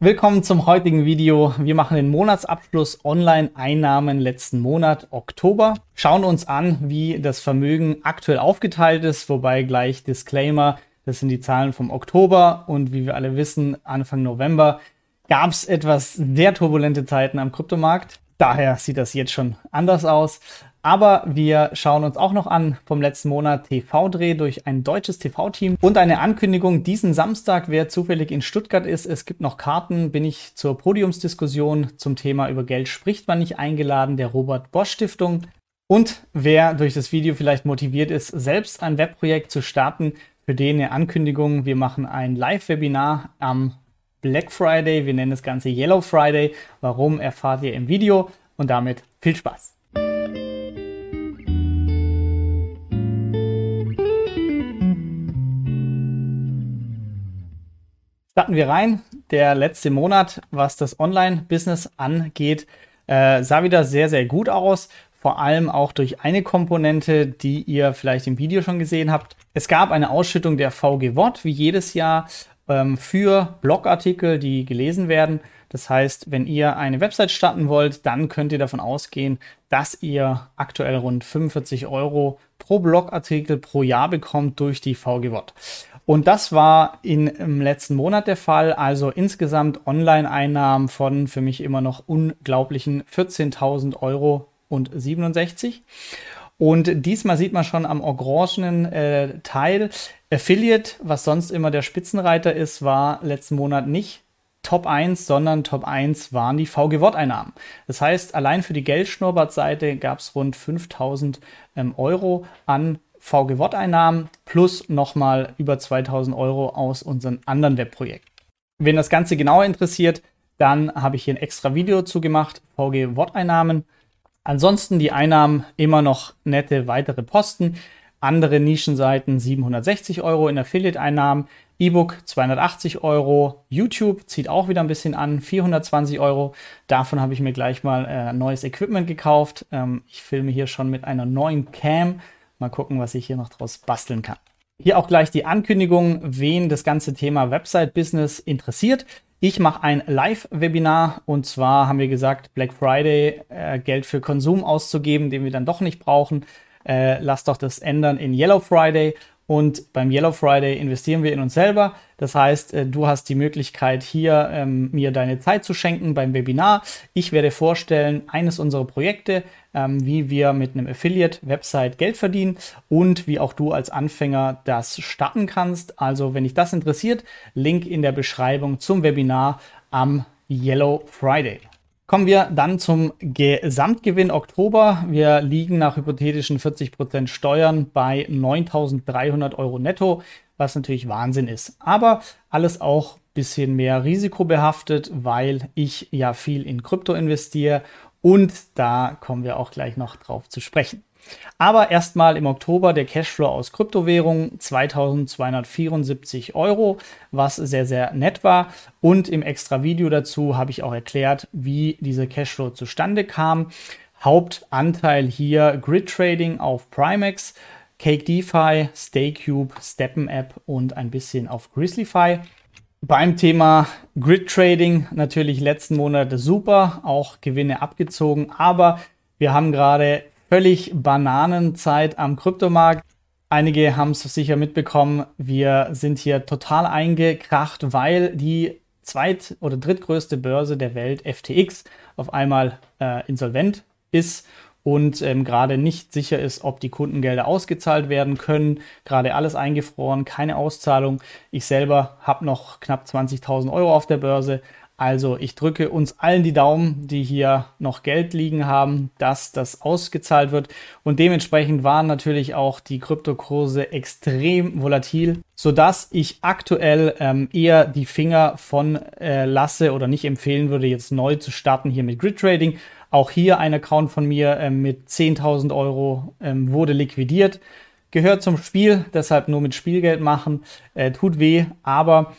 Willkommen zum heutigen Video. Wir machen den Monatsabschluss Online-Einnahmen letzten Monat Oktober. Schauen uns an, wie das Vermögen aktuell aufgeteilt ist, wobei gleich Disclaimer, das sind die Zahlen vom Oktober und wie wir alle wissen, Anfang November gab es etwas sehr turbulente Zeiten am Kryptomarkt. Daher sieht das jetzt schon anders aus. Aber wir schauen uns auch noch an vom letzten Monat TV-Dreh durch ein deutsches TV-Team und eine Ankündigung diesen Samstag, wer zufällig in Stuttgart ist. Es gibt noch Karten, bin ich zur Podiumsdiskussion zum Thema über Geld spricht man nicht eingeladen, der Robert Bosch Stiftung. Und wer durch das Video vielleicht motiviert ist, selbst ein Webprojekt zu starten, für den eine Ankündigung. Wir machen ein Live-Webinar am Black Friday. Wir nennen das Ganze Yellow Friday. Warum erfahrt ihr im Video? Und damit viel Spaß. Starten wir rein. Der letzte Monat, was das Online-Business angeht, äh, sah wieder sehr, sehr gut aus. Vor allem auch durch eine Komponente, die ihr vielleicht im Video schon gesehen habt. Es gab eine Ausschüttung der VG Wort, wie jedes Jahr, ähm, für Blogartikel, die gelesen werden. Das heißt, wenn ihr eine Website starten wollt, dann könnt ihr davon ausgehen, dass ihr aktuell rund 45 Euro pro Blogartikel pro Jahr bekommt durch die VG Wort. Und das war in, im letzten Monat der Fall. Also insgesamt Online-Einnahmen von für mich immer noch unglaublichen 14.000 Euro und 67. Und diesmal sieht man schon am orangenen äh, Teil, Affiliate, was sonst immer der Spitzenreiter ist, war letzten Monat nicht Top 1, sondern Top 1 waren die VG-Wort-Einnahmen. Das heißt, allein für die Geldschnurrbart-Seite gab es rund 5000 ähm, Euro an VG-Wort-Einnahmen plus nochmal über 2000 Euro aus unseren anderen Webprojekten. Wenn das Ganze genauer interessiert, dann habe ich hier ein extra Video zu gemacht, VG-Wort-Einnahmen. Ansonsten die Einnahmen immer noch nette weitere Posten. Andere Nischenseiten 760 Euro in Affiliate-Einnahmen, E-Book 280 Euro, YouTube zieht auch wieder ein bisschen an, 420 Euro. Davon habe ich mir gleich mal äh, neues Equipment gekauft. Ähm, ich filme hier schon mit einer neuen Cam. Mal gucken, was ich hier noch draus basteln kann. Hier auch gleich die Ankündigung, wen das ganze Thema Website-Business interessiert. Ich mache ein Live-Webinar und zwar haben wir gesagt, Black Friday äh, Geld für Konsum auszugeben, den wir dann doch nicht brauchen. Äh, lasst doch das ändern in Yellow Friday und beim Yellow Friday investieren wir in uns selber. Das heißt, äh, du hast die Möglichkeit, hier ähm, mir deine Zeit zu schenken beim Webinar. Ich werde vorstellen, eines unserer Projekte, ähm, wie wir mit einem Affiliate-Website Geld verdienen und wie auch du als Anfänger das starten kannst. Also, wenn dich das interessiert, Link in der Beschreibung zum Webinar am Yellow Friday. Kommen wir dann zum Gesamtgewinn Oktober. Wir liegen nach hypothetischen 40% Steuern bei 9.300 Euro netto, was natürlich Wahnsinn ist. Aber alles auch ein bisschen mehr risikobehaftet, weil ich ja viel in Krypto investiere und da kommen wir auch gleich noch drauf zu sprechen. Aber erstmal im Oktober der Cashflow aus Kryptowährungen 2274 Euro, was sehr, sehr nett war. Und im extra Video dazu habe ich auch erklärt, wie dieser Cashflow zustande kam. Hauptanteil hier Grid Trading auf Primex, Cake DeFi, StayCube, Steppen App und ein bisschen auf Grizzlyfy. Beim Thema Grid Trading natürlich letzten Monate super, auch Gewinne abgezogen, aber wir haben gerade völlig Bananenzeit am Kryptomarkt. Einige haben es sicher mitbekommen, wir sind hier total eingekracht, weil die zweit- oder drittgrößte Börse der Welt, FTX, auf einmal äh, insolvent ist und ähm, gerade nicht sicher ist, ob die Kundengelder ausgezahlt werden können. Gerade alles eingefroren, keine Auszahlung. Ich selber habe noch knapp 20.000 Euro auf der Börse, also ich drücke uns allen die Daumen, die hier noch Geld liegen haben, dass das ausgezahlt wird. Und dementsprechend waren natürlich auch die Kryptokurse extrem volatil, sodass ich aktuell ähm, eher die Finger von äh, lasse oder nicht empfehlen würde, jetzt neu zu starten hier mit Grid Trading. Auch hier ein Account von mir äh, mit 10.000 Euro ähm, wurde liquidiert. Gehört zum Spiel, deshalb nur mit Spielgeld machen. Äh, tut weh, aber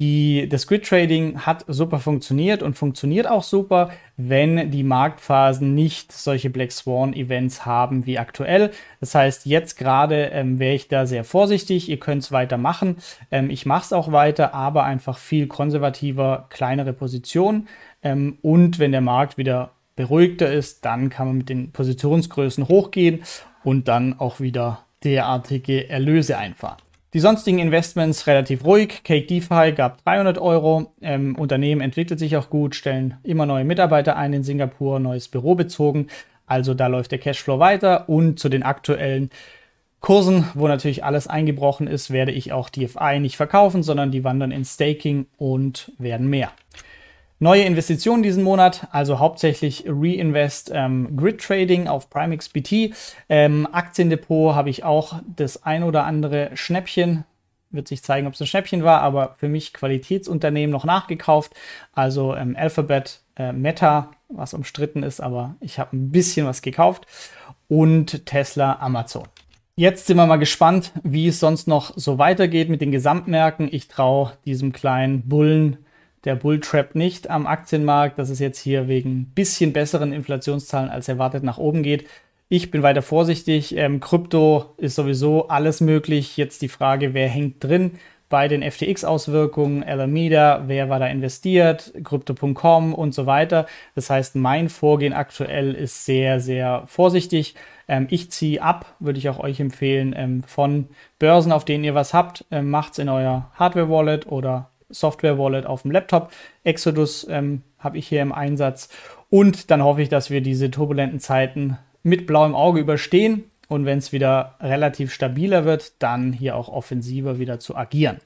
Die, das Grid Trading hat super funktioniert und funktioniert auch super, wenn die Marktphasen nicht solche Black Swan Events haben wie aktuell. Das heißt, jetzt gerade ähm, wäre ich da sehr vorsichtig. Ihr könnt es weitermachen. Ähm, ich mache es auch weiter, aber einfach viel konservativer, kleinere Positionen. Ähm, und wenn der Markt wieder beruhigter ist, dann kann man mit den Positionsgrößen hochgehen und dann auch wieder derartige Erlöse einfahren. Die sonstigen Investments relativ ruhig. Cake DeFi gab 300 Euro. Ähm, Unternehmen entwickelt sich auch gut, stellen immer neue Mitarbeiter ein in Singapur, neues Büro bezogen. Also da läuft der Cashflow weiter. Und zu den aktuellen Kursen, wo natürlich alles eingebrochen ist, werde ich auch DFI nicht verkaufen, sondern die wandern in Staking und werden mehr. Neue Investitionen diesen Monat, also hauptsächlich Reinvest ähm, Grid Trading auf PrimeXBT. Ähm, Aktiendepot habe ich auch das ein oder andere Schnäppchen. Wird sich zeigen, ob es ein Schnäppchen war, aber für mich Qualitätsunternehmen noch nachgekauft. Also ähm, Alphabet, äh, Meta, was umstritten ist, aber ich habe ein bisschen was gekauft. Und Tesla, Amazon. Jetzt sind wir mal gespannt, wie es sonst noch so weitergeht mit den Gesamtmärkten. Ich traue diesem kleinen Bullen der Bulltrap nicht am Aktienmarkt, dass es jetzt hier wegen bisschen besseren Inflationszahlen als erwartet nach oben geht. Ich bin weiter vorsichtig. Ähm, Krypto ist sowieso alles möglich. Jetzt die Frage, wer hängt drin bei den FTX-Auswirkungen, Alameda, wer war da investiert, Crypto.com und so weiter. Das heißt, mein Vorgehen aktuell ist sehr, sehr vorsichtig. Ähm, ich ziehe ab, würde ich auch euch empfehlen, ähm, von Börsen, auf denen ihr was habt. Ähm, macht es in euer Hardware-Wallet oder Software-Wallet auf dem Laptop. Exodus ähm, habe ich hier im Einsatz. Und dann hoffe ich, dass wir diese turbulenten Zeiten mit blauem Auge überstehen. Und wenn es wieder relativ stabiler wird, dann hier auch offensiver wieder zu agieren.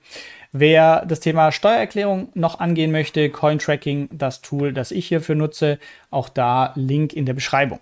Wer das Thema Steuererklärung noch angehen möchte, Cointracking, das Tool, das ich hierfür nutze, auch da Link in der Beschreibung.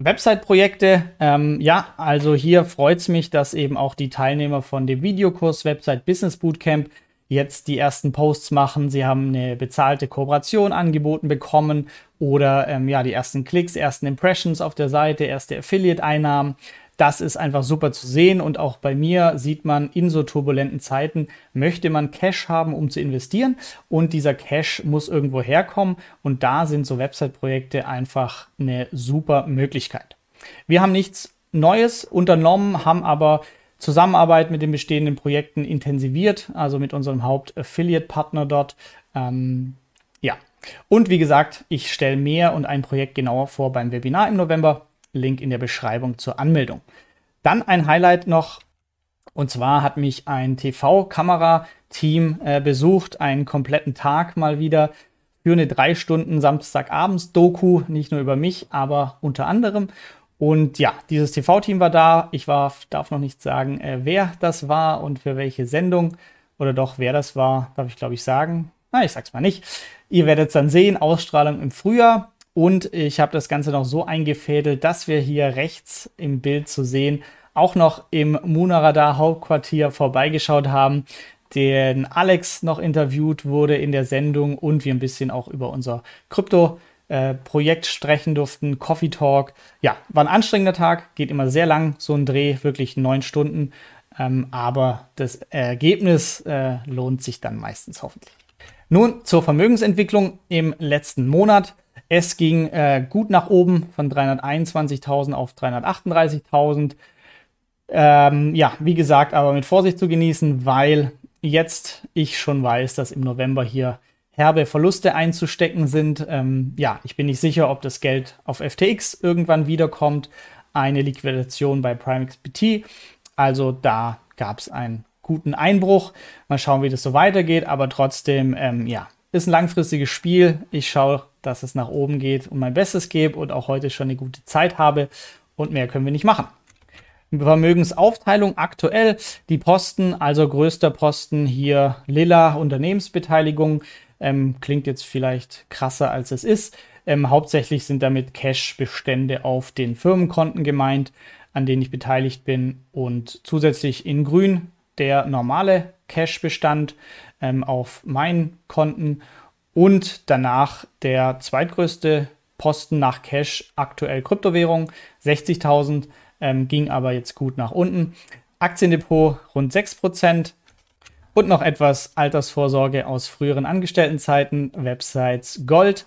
Website-Projekte, ähm, ja, also hier freut es mich, dass eben auch die Teilnehmer von dem Videokurs Website Business Bootcamp jetzt die ersten Posts machen. Sie haben eine bezahlte Kooperation angeboten bekommen oder ähm, ja, die ersten Klicks, ersten Impressions auf der Seite, erste Affiliate-Einnahmen. Das ist einfach super zu sehen und auch bei mir sieht man, in so turbulenten Zeiten möchte man Cash haben, um zu investieren und dieser Cash muss irgendwo herkommen und da sind so Website-Projekte einfach eine super Möglichkeit. Wir haben nichts Neues unternommen, haben aber Zusammenarbeit mit den bestehenden Projekten intensiviert, also mit unserem Haupt-Affiliate-Partner dort. Ähm, ja, und wie gesagt, ich stelle mehr und ein Projekt genauer vor beim Webinar im November. Link in der Beschreibung zur Anmeldung. Dann ein Highlight noch, und zwar hat mich ein TV-Kamera-Team äh, besucht, einen kompletten Tag mal wieder für eine drei Stunden Samstagabends-Doku, nicht nur über mich, aber unter anderem. Und ja, dieses TV-Team war da. Ich war, darf noch nicht sagen, äh, wer das war und für welche Sendung. Oder doch, wer das war, darf ich glaube ich sagen. Na, ich sag's mal nicht. Ihr werdet es dann sehen, Ausstrahlung im Frühjahr. Und ich habe das Ganze noch so eingefädelt, dass wir hier rechts im Bild zu sehen auch noch im Munaradar Hauptquartier vorbeigeschaut haben, den Alex noch interviewt wurde in der Sendung und wir ein bisschen auch über unser Krypto äh, Projekt sprechen durften, Coffee Talk. Ja, war ein anstrengender Tag, geht immer sehr lang, so ein Dreh, wirklich neun Stunden. Ähm, aber das Ergebnis äh, lohnt sich dann meistens hoffentlich. Nun zur Vermögensentwicklung im letzten Monat. Es ging äh, gut nach oben von 321.000 auf 338.000. Ähm, ja, wie gesagt, aber mit Vorsicht zu genießen, weil jetzt ich schon weiß, dass im November hier herbe Verluste einzustecken sind. Ähm, ja, ich bin nicht sicher, ob das Geld auf FTX irgendwann wiederkommt. Eine Liquidation bei PrimeXBT. Also da gab es einen guten Einbruch. Mal schauen, wie das so weitergeht. Aber trotzdem, ähm, ja, ist ein langfristiges Spiel. Ich schaue, dass es nach oben geht und mein Bestes gebe und auch heute schon eine gute Zeit habe. Und mehr können wir nicht machen. Vermögensaufteilung aktuell die Posten, also größter Posten hier Lilla Unternehmensbeteiligung ähm, klingt jetzt vielleicht krasser, als es ist. Ähm, hauptsächlich sind damit Cash-Bestände auf den Firmenkonten gemeint, an denen ich beteiligt bin. Und zusätzlich in grün der normale Cash-Bestand ähm, auf meinen Konten. Und danach der zweitgrößte Posten nach Cash, aktuell Kryptowährung, 60.000, ähm, ging aber jetzt gut nach unten. Aktiendepot rund 6%, und noch etwas Altersvorsorge aus früheren Angestelltenzeiten, Websites Gold.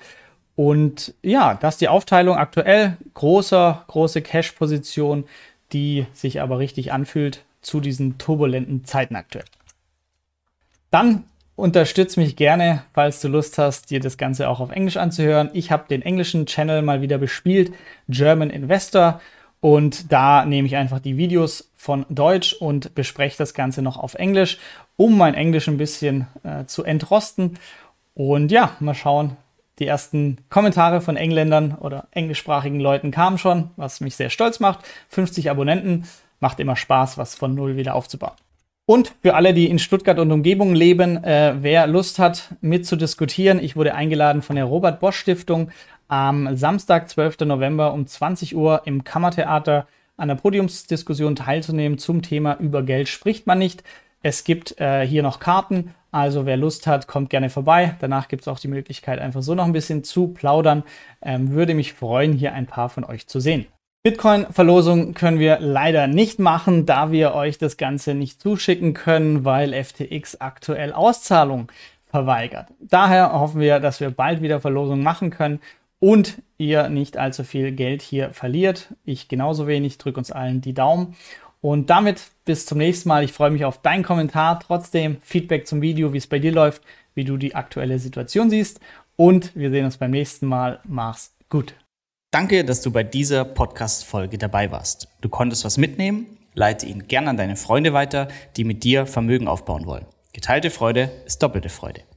Und ja, das ist die Aufteilung aktuell. Großer, große Cash-Position, die sich aber richtig anfühlt zu diesen turbulenten Zeiten aktuell. Dann unterstütze mich gerne, falls du Lust hast, dir das Ganze auch auf Englisch anzuhören. Ich habe den englischen Channel mal wieder bespielt, German Investor. Und da nehme ich einfach die Videos von Deutsch und bespreche das Ganze noch auf Englisch, um mein Englisch ein bisschen äh, zu entrosten. Und ja, mal schauen. Die ersten Kommentare von Engländern oder englischsprachigen Leuten kamen schon, was mich sehr stolz macht. 50 Abonnenten. Macht immer Spaß, was von Null wieder aufzubauen. Und für alle, die in Stuttgart und Umgebung leben, äh, wer Lust hat, mitzudiskutieren, ich wurde eingeladen von der Robert Bosch Stiftung am Samstag, 12. November um 20 Uhr im Kammertheater an der Podiumsdiskussion teilzunehmen zum Thema Über Geld spricht man nicht. Es gibt äh, hier noch Karten, also wer Lust hat, kommt gerne vorbei. Danach gibt es auch die Möglichkeit, einfach so noch ein bisschen zu plaudern. Ähm, würde mich freuen, hier ein paar von euch zu sehen. Bitcoin-Verlosung können wir leider nicht machen, da wir euch das Ganze nicht zuschicken können, weil FTX aktuell Auszahlung verweigert. Daher hoffen wir, dass wir bald wieder Verlosung machen können und ihr nicht allzu viel Geld hier verliert. Ich genauso wenig, drücke uns allen die Daumen. Und damit bis zum nächsten Mal. Ich freue mich auf deinen Kommentar. Trotzdem Feedback zum Video, wie es bei dir läuft, wie du die aktuelle Situation siehst. Und wir sehen uns beim nächsten Mal. Mach's gut. Danke, dass du bei dieser Podcast-Folge dabei warst. Du konntest was mitnehmen? Leite ihn gern an deine Freunde weiter, die mit dir Vermögen aufbauen wollen. Geteilte Freude ist doppelte Freude.